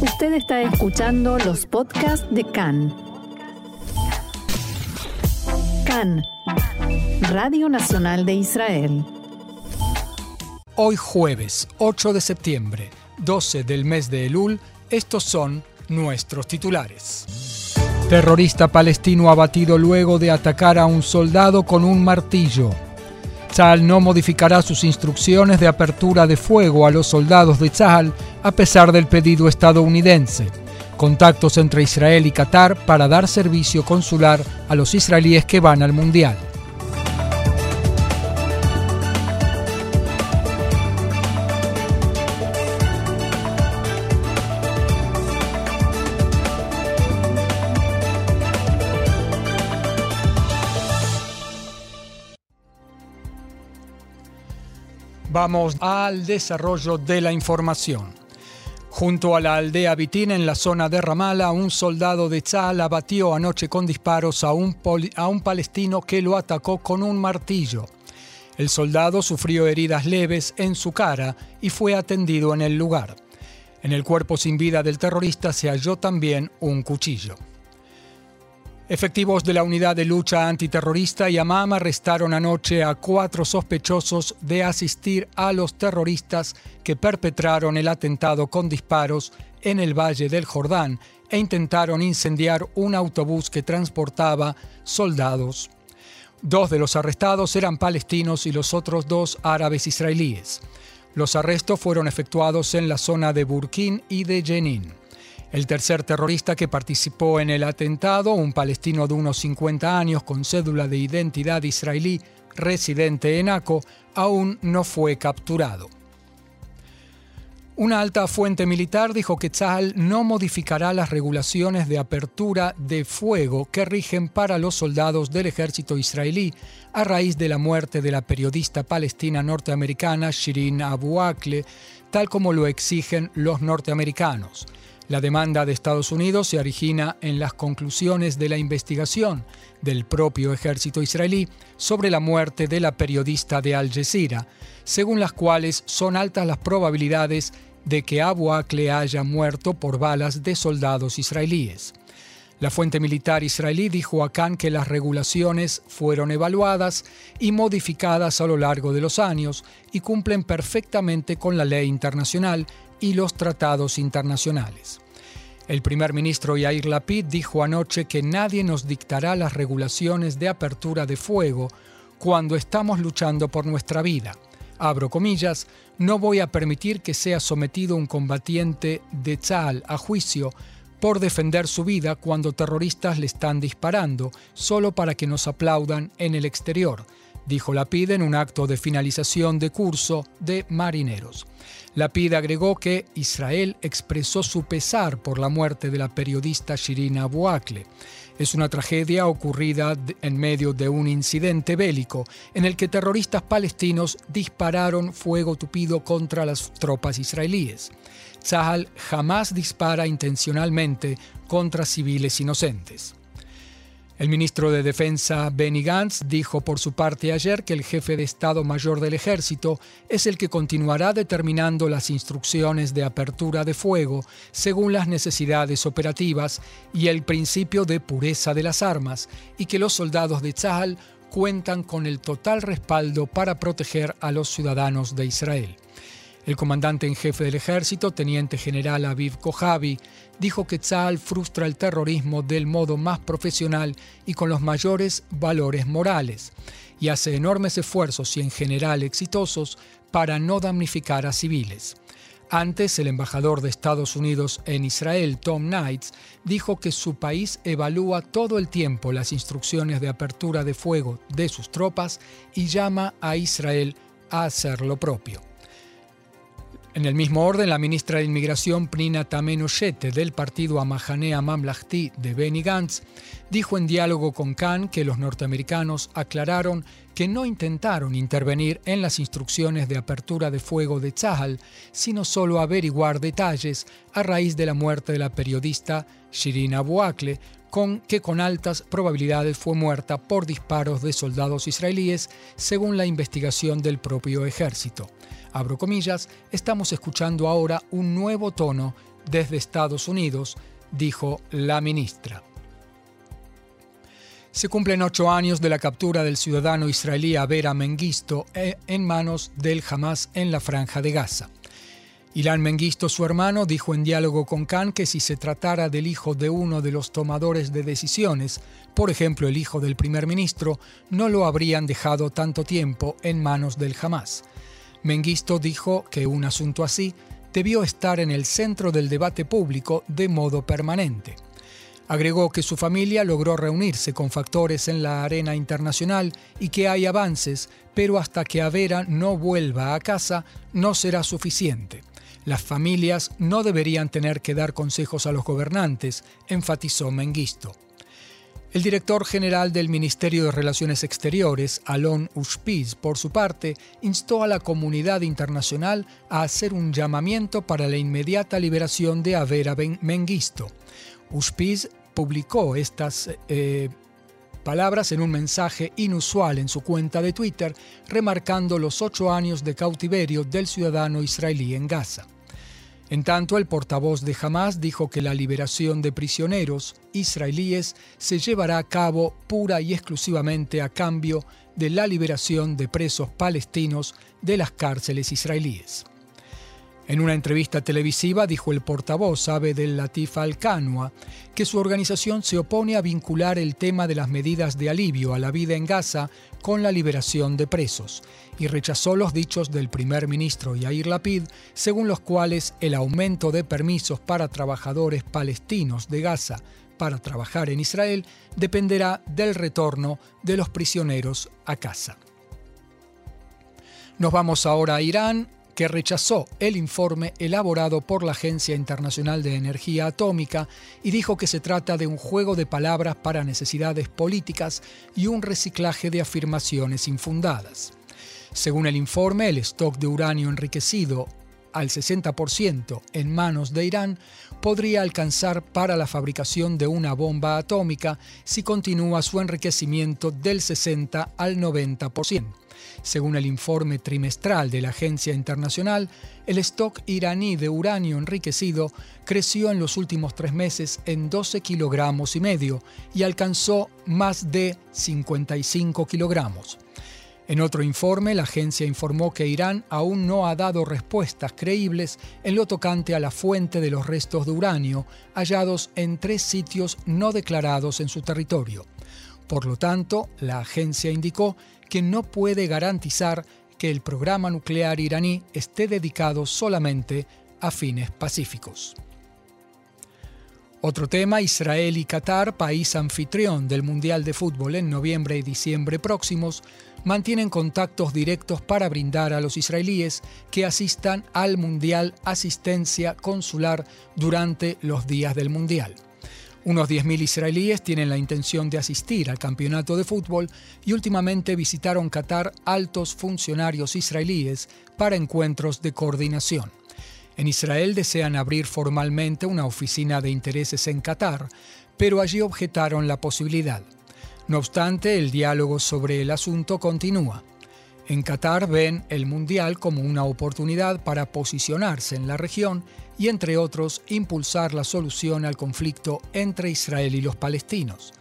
Usted está escuchando los podcasts de CAN. CAN, Radio Nacional de Israel. Hoy jueves 8 de septiembre, 12 del mes de Elul, estos son nuestros titulares. Terrorista palestino abatido luego de atacar a un soldado con un martillo. Tzal no modificará sus instrucciones de apertura de fuego a los soldados de Tzal a pesar del pedido estadounidense. Contactos entre Israel y Qatar para dar servicio consular a los israelíes que van al Mundial. Vamos al desarrollo de la información. Junto a la aldea Bitín, en la zona de Ramala, un soldado de Tzal abatió anoche con disparos a un, a un palestino que lo atacó con un martillo. El soldado sufrió heridas leves en su cara y fue atendido en el lugar. En el cuerpo sin vida del terrorista se halló también un cuchillo. Efectivos de la Unidad de Lucha Antiterrorista Yamam arrestaron anoche a cuatro sospechosos de asistir a los terroristas que perpetraron el atentado con disparos en el Valle del Jordán e intentaron incendiar un autobús que transportaba soldados. Dos de los arrestados eran palestinos y los otros dos árabes israelíes. Los arrestos fueron efectuados en la zona de Burkín y de Jenin. El tercer terrorista que participó en el atentado, un palestino de unos 50 años con cédula de identidad israelí residente en Aco, aún no fue capturado. Una alta fuente militar dijo que Tzahal no modificará las regulaciones de apertura de fuego que rigen para los soldados del ejército israelí a raíz de la muerte de la periodista palestina norteamericana Shirin Abu Akleh, tal como lo exigen los norteamericanos. La demanda de Estados Unidos se origina en las conclusiones de la investigación del propio ejército israelí sobre la muerte de la periodista de Al Jazeera, según las cuales son altas las probabilidades de que Abu Akleh haya muerto por balas de soldados israelíes. La fuente militar israelí dijo a Khan que las regulaciones fueron evaluadas y modificadas a lo largo de los años y cumplen perfectamente con la ley internacional y los tratados internacionales. El primer ministro Yair Lapid dijo anoche que nadie nos dictará las regulaciones de apertura de fuego cuando estamos luchando por nuestra vida. Abro comillas, no voy a permitir que sea sometido un combatiente de Tzal a juicio por defender su vida cuando terroristas le están disparando, solo para que nos aplaudan en el exterior dijo Lapid en un acto de finalización de curso de marineros. Lapid agregó que Israel expresó su pesar por la muerte de la periodista Shirin Abu. Es una tragedia ocurrida en medio de un incidente bélico en el que terroristas palestinos dispararon fuego tupido contra las tropas israelíes. Zahal jamás dispara intencionalmente contra civiles inocentes. El ministro de Defensa Benny Gantz dijo por su parte ayer que el jefe de Estado Mayor del Ejército es el que continuará determinando las instrucciones de apertura de fuego según las necesidades operativas y el principio de pureza de las armas, y que los soldados de Tzahal cuentan con el total respaldo para proteger a los ciudadanos de Israel. El comandante en jefe del ejército, teniente general Aviv Kojavi, dijo que Tzal frustra el terrorismo del modo más profesional y con los mayores valores morales, y hace enormes esfuerzos y en general exitosos para no damnificar a civiles. Antes, el embajador de Estados Unidos en Israel, Tom Knights, dijo que su país evalúa todo el tiempo las instrucciones de apertura de fuego de sus tropas y llama a Israel a hacer lo propio. En el mismo orden, la ministra de Inmigración Prina Tamenoshete del partido Amahanea Mamlahti de Benny Gantz dijo en diálogo con Khan que los norteamericanos aclararon que no intentaron intervenir en las instrucciones de apertura de fuego de Tzahal, sino solo averiguar detalles a raíz de la muerte de la periodista Shirin Abu con, que con altas probabilidades fue muerta por disparos de soldados israelíes, según la investigación del propio ejército abro comillas, estamos escuchando ahora un nuevo tono desde Estados Unidos, dijo la ministra. Se cumplen ocho años de la captura del ciudadano israelí Avera Mengisto eh, en manos del Hamas en la franja de Gaza. Ilan Mengisto, su hermano, dijo en diálogo con Khan que si se tratara del hijo de uno de los tomadores de decisiones, por ejemplo el hijo del primer ministro, no lo habrían dejado tanto tiempo en manos del Hamas. Mengisto dijo que un asunto así debió estar en el centro del debate público de modo permanente. Agregó que su familia logró reunirse con factores en la arena internacional y que hay avances, pero hasta que Avera no vuelva a casa no será suficiente. Las familias no deberían tener que dar consejos a los gobernantes, enfatizó Mengisto. El director general del Ministerio de Relaciones Exteriores, Alon Ushpiz, por su parte, instó a la comunidad internacional a hacer un llamamiento para la inmediata liberación de Avera Mengisto. Ushpiz publicó estas eh, palabras en un mensaje inusual en su cuenta de Twitter, remarcando los ocho años de cautiverio del ciudadano israelí en Gaza. En tanto, el portavoz de Hamas dijo que la liberación de prisioneros israelíes se llevará a cabo pura y exclusivamente a cambio de la liberación de presos palestinos de las cárceles israelíes. En una entrevista televisiva dijo el portavoz Abdel Latif Al-Qanwa que su organización se opone a vincular el tema de las medidas de alivio a la vida en Gaza con la liberación de presos y rechazó los dichos del primer ministro Yair Lapid, según los cuales el aumento de permisos para trabajadores palestinos de Gaza para trabajar en Israel dependerá del retorno de los prisioneros a casa. Nos vamos ahora a Irán que rechazó el informe elaborado por la Agencia Internacional de Energía Atómica y dijo que se trata de un juego de palabras para necesidades políticas y un reciclaje de afirmaciones infundadas. Según el informe, el stock de uranio enriquecido al 60% en manos de Irán podría alcanzar para la fabricación de una bomba atómica si continúa su enriquecimiento del 60 al 90%. Según el informe trimestral de la agencia internacional, el stock iraní de uranio enriquecido creció en los últimos tres meses en 12 kilogramos y medio y alcanzó más de 55 kilogramos. En otro informe, la agencia informó que Irán aún no ha dado respuestas creíbles en lo tocante a la fuente de los restos de uranio hallados en tres sitios no declarados en su territorio. Por lo tanto, la agencia indicó que no puede garantizar que el programa nuclear iraní esté dedicado solamente a fines pacíficos. Otro tema, Israel y Qatar, país anfitrión del Mundial de Fútbol en noviembre y diciembre próximos, mantienen contactos directos para brindar a los israelíes que asistan al Mundial asistencia consular durante los días del Mundial. Unos 10.000 israelíes tienen la intención de asistir al campeonato de fútbol y últimamente visitaron Qatar altos funcionarios israelíes para encuentros de coordinación. En Israel desean abrir formalmente una oficina de intereses en Qatar, pero allí objetaron la posibilidad. No obstante, el diálogo sobre el asunto continúa. En Qatar ven el Mundial como una oportunidad para posicionarse en la región y, entre otros, impulsar la solución al conflicto entre Israel y los palestinos.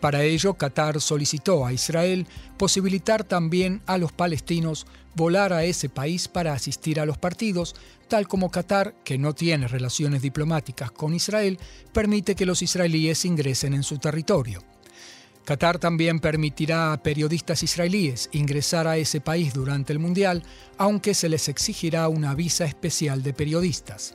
Para ello, Qatar solicitó a Israel posibilitar también a los palestinos volar a ese país para asistir a los partidos, tal como Qatar, que no tiene relaciones diplomáticas con Israel, permite que los israelíes ingresen en su territorio. Qatar también permitirá a periodistas israelíes ingresar a ese país durante el Mundial, aunque se les exigirá una visa especial de periodistas.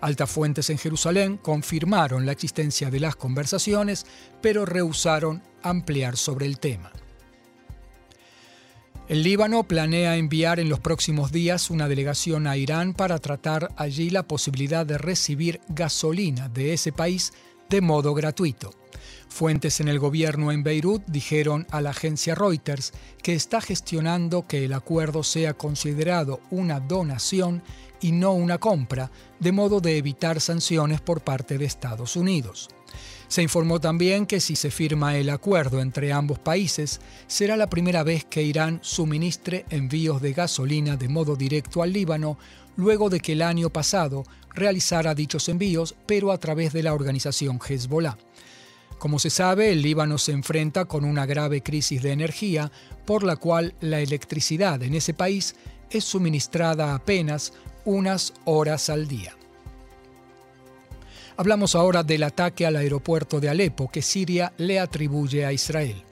Altas fuentes en Jerusalén confirmaron la existencia de las conversaciones, pero rehusaron ampliar sobre el tema. El Líbano planea enviar en los próximos días una delegación a Irán para tratar allí la posibilidad de recibir gasolina de ese país de modo gratuito. Fuentes en el gobierno en Beirut dijeron a la agencia Reuters que está gestionando que el acuerdo sea considerado una donación y no una compra, de modo de evitar sanciones por parte de Estados Unidos. Se informó también que si se firma el acuerdo entre ambos países, será la primera vez que Irán suministre envíos de gasolina de modo directo al Líbano luego de que el año pasado realizara dichos envíos, pero a través de la organización Hezbollah. Como se sabe, el Líbano se enfrenta con una grave crisis de energía, por la cual la electricidad en ese país es suministrada apenas unas horas al día. Hablamos ahora del ataque al aeropuerto de Alepo que Siria le atribuye a Israel.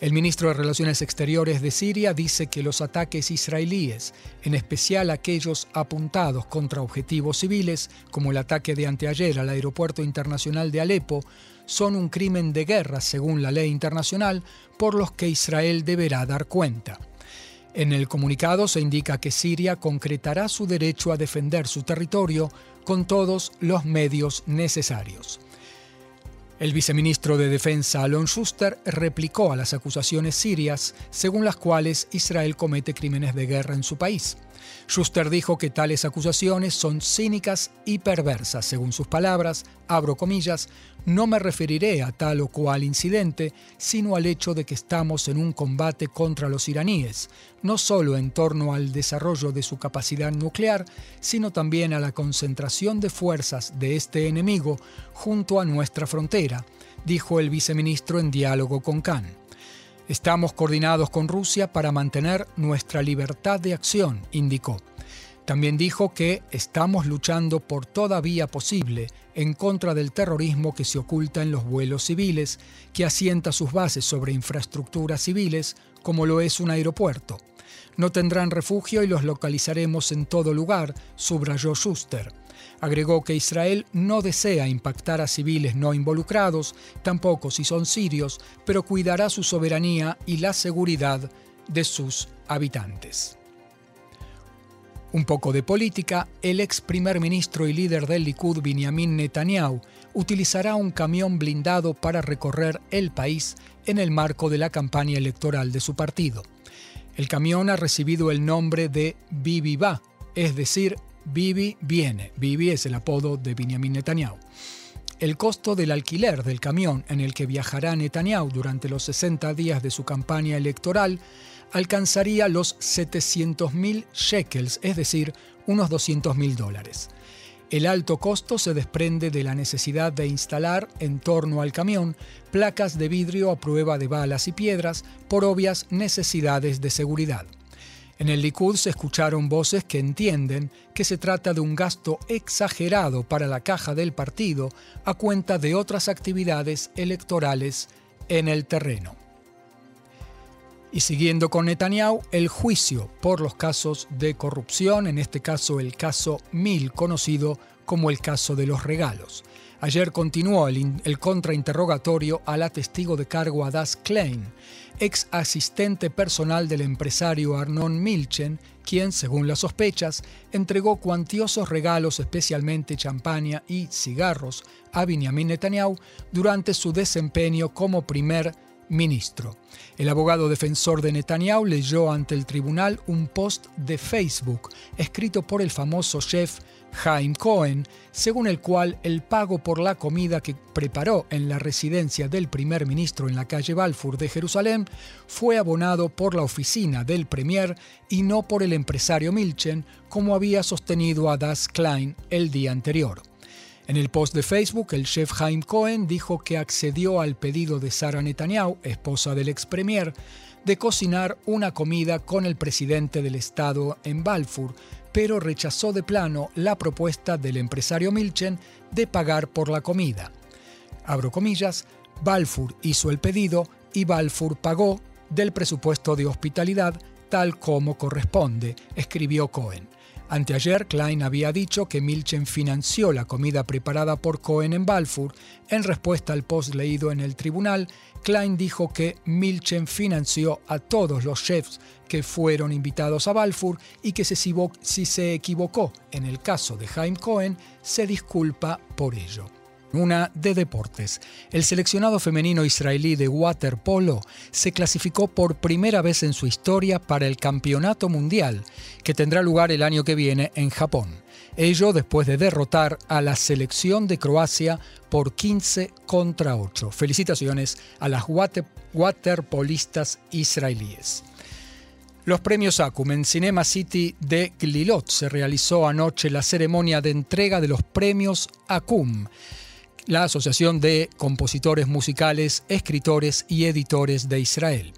El ministro de Relaciones Exteriores de Siria dice que los ataques israelíes, en especial aquellos apuntados contra objetivos civiles, como el ataque de anteayer al aeropuerto internacional de Alepo, son un crimen de guerra según la ley internacional por los que Israel deberá dar cuenta. En el comunicado se indica que Siria concretará su derecho a defender su territorio con todos los medios necesarios. El viceministro de Defensa Alon Schuster replicó a las acusaciones sirias según las cuales Israel comete crímenes de guerra en su país. Schuster dijo que tales acusaciones son cínicas y perversas. Según sus palabras, abro comillas, no me referiré a tal o cual incidente, sino al hecho de que estamos en un combate contra los iraníes, no solo en torno al desarrollo de su capacidad nuclear, sino también a la concentración de fuerzas de este enemigo junto a nuestra frontera, dijo el viceministro en diálogo con Khan. Estamos coordinados con Rusia para mantener nuestra libertad de acción, indicó. También dijo que estamos luchando por toda vía posible en contra del terrorismo que se oculta en los vuelos civiles, que asienta sus bases sobre infraestructuras civiles, como lo es un aeropuerto. No tendrán refugio y los localizaremos en todo lugar, subrayó Schuster. Agregó que Israel no desea impactar a civiles no involucrados, tampoco si son sirios, pero cuidará su soberanía y la seguridad de sus habitantes. Un poco de política, el ex primer ministro y líder del Likud, Benjamin Netanyahu, utilizará un camión blindado para recorrer el país en el marco de la campaña electoral de su partido. El camión ha recibido el nombre de Bibi Va, es decir, Bibi viene. Bibi es el apodo de Benjamin Netanyahu. El costo del alquiler del camión en el que viajará Netanyahu durante los 60 días de su campaña electoral alcanzaría los 700.000 shekels, es decir, unos 200.000 dólares. El alto costo se desprende de la necesidad de instalar en torno al camión placas de vidrio a prueba de balas y piedras por obvias necesidades de seguridad. En el Likud se escucharon voces que entienden que se trata de un gasto exagerado para la caja del partido a cuenta de otras actividades electorales en el terreno. Y siguiendo con Netanyahu, el juicio por los casos de corrupción, en este caso el caso Mil, conocido como el caso de los regalos. Ayer continuó el, contrainterrogatorio a la testigo de cargo Adas Klein, ex asistente personal del empresario Arnon Milchen, quien, según las sospechas, entregó cuantiosos regalos, especialmente champaña y cigarros, a Benjamin Netanyahu durante su desempeño como primer ministro. El abogado defensor de Netanyahu leyó ante el tribunal un post de Facebook escrito por el famoso chef Haim Cohen, según el cual el pago por la comida que preparó en la residencia del primer ministro en la calle Balfour de Jerusalén fue abonado por la oficina del premier y no por el empresario Milchen, como había sostenido a Das Klein el día anterior. En el post de Facebook, el chef Haim Cohen dijo que accedió al pedido de Sara Netanyahu, esposa del ex premier, de cocinar una comida con el presidente del Estado en Balfour, pero rechazó de plano la propuesta del empresario Milchen de pagar por la comida. Abro comillas, Balfour hizo el pedido y Balfour pagó del presupuesto de hospitalidad tal como corresponde, escribió Cohen. Anteayer, Klein había dicho que Milchen financió la comida preparada por Cohen en Balfour. En respuesta al post leído en el tribunal, Klein dijo que Milchen financió a todos los chefs que fueron invitados a Balfour y que si se equivocó en el caso de Jaime Cohen, se disculpa por ello. Una de deportes. El seleccionado femenino israelí de waterpolo se clasificó por primera vez en su historia para el Campeonato Mundial, que tendrá lugar el año que viene en Japón. Ello después de derrotar a la selección de Croacia por 15 contra 8. Felicitaciones a las waterpolistas israelíes. Los premios Acum en Cinema City de Glilot se realizó anoche la ceremonia de entrega de los premios Acum, la Asociación de Compositores Musicales, Escritores y Editores de Israel.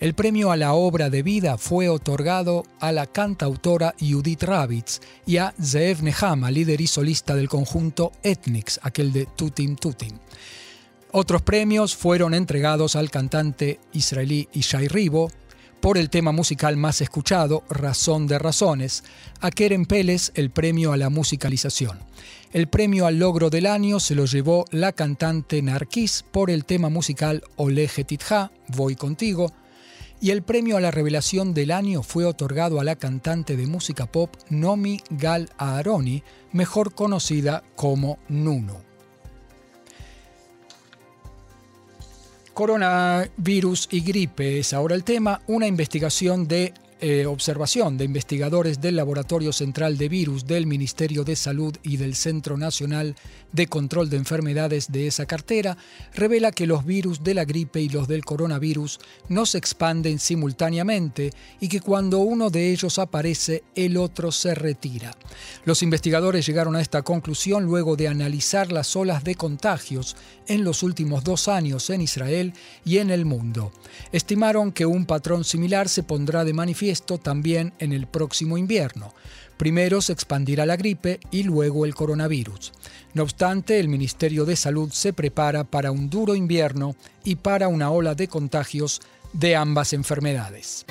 El premio a la obra de vida fue otorgado a la cantautora Judith Ravitz y a Zeev Nehama, líder y solista del conjunto Ethnix, aquel de Tutim Tutim. Otros premios fueron entregados al cantante israelí Ishai Ribo, por el tema musical más escuchado, Razón de Razones, a Keren Pérez el premio a la musicalización. El premio al logro del año se lo llevó la cantante Narquis por el tema musical Oleje Titja, Voy contigo, y el premio a la revelación del año fue otorgado a la cantante de música pop Nomi Gal Aaroni, mejor conocida como Nuno. Coronavirus y gripe es ahora el tema, una investigación de eh, observación de investigadores del Laboratorio Central de Virus del Ministerio de Salud y del Centro Nacional de Control de Enfermedades de esa cartera revela que los virus de la gripe y los del coronavirus no se expanden simultáneamente y que cuando uno de ellos aparece, el otro se retira. Los investigadores llegaron a esta conclusión luego de analizar las olas de contagios en los últimos dos años en Israel y en el mundo. Estimaron que un patrón similar se pondrá de manifiesto esto también en el próximo invierno. Primero se expandirá la gripe y luego el coronavirus. No obstante, el Ministerio de Salud se prepara para un duro invierno y para una ola de contagios de ambas enfermedades.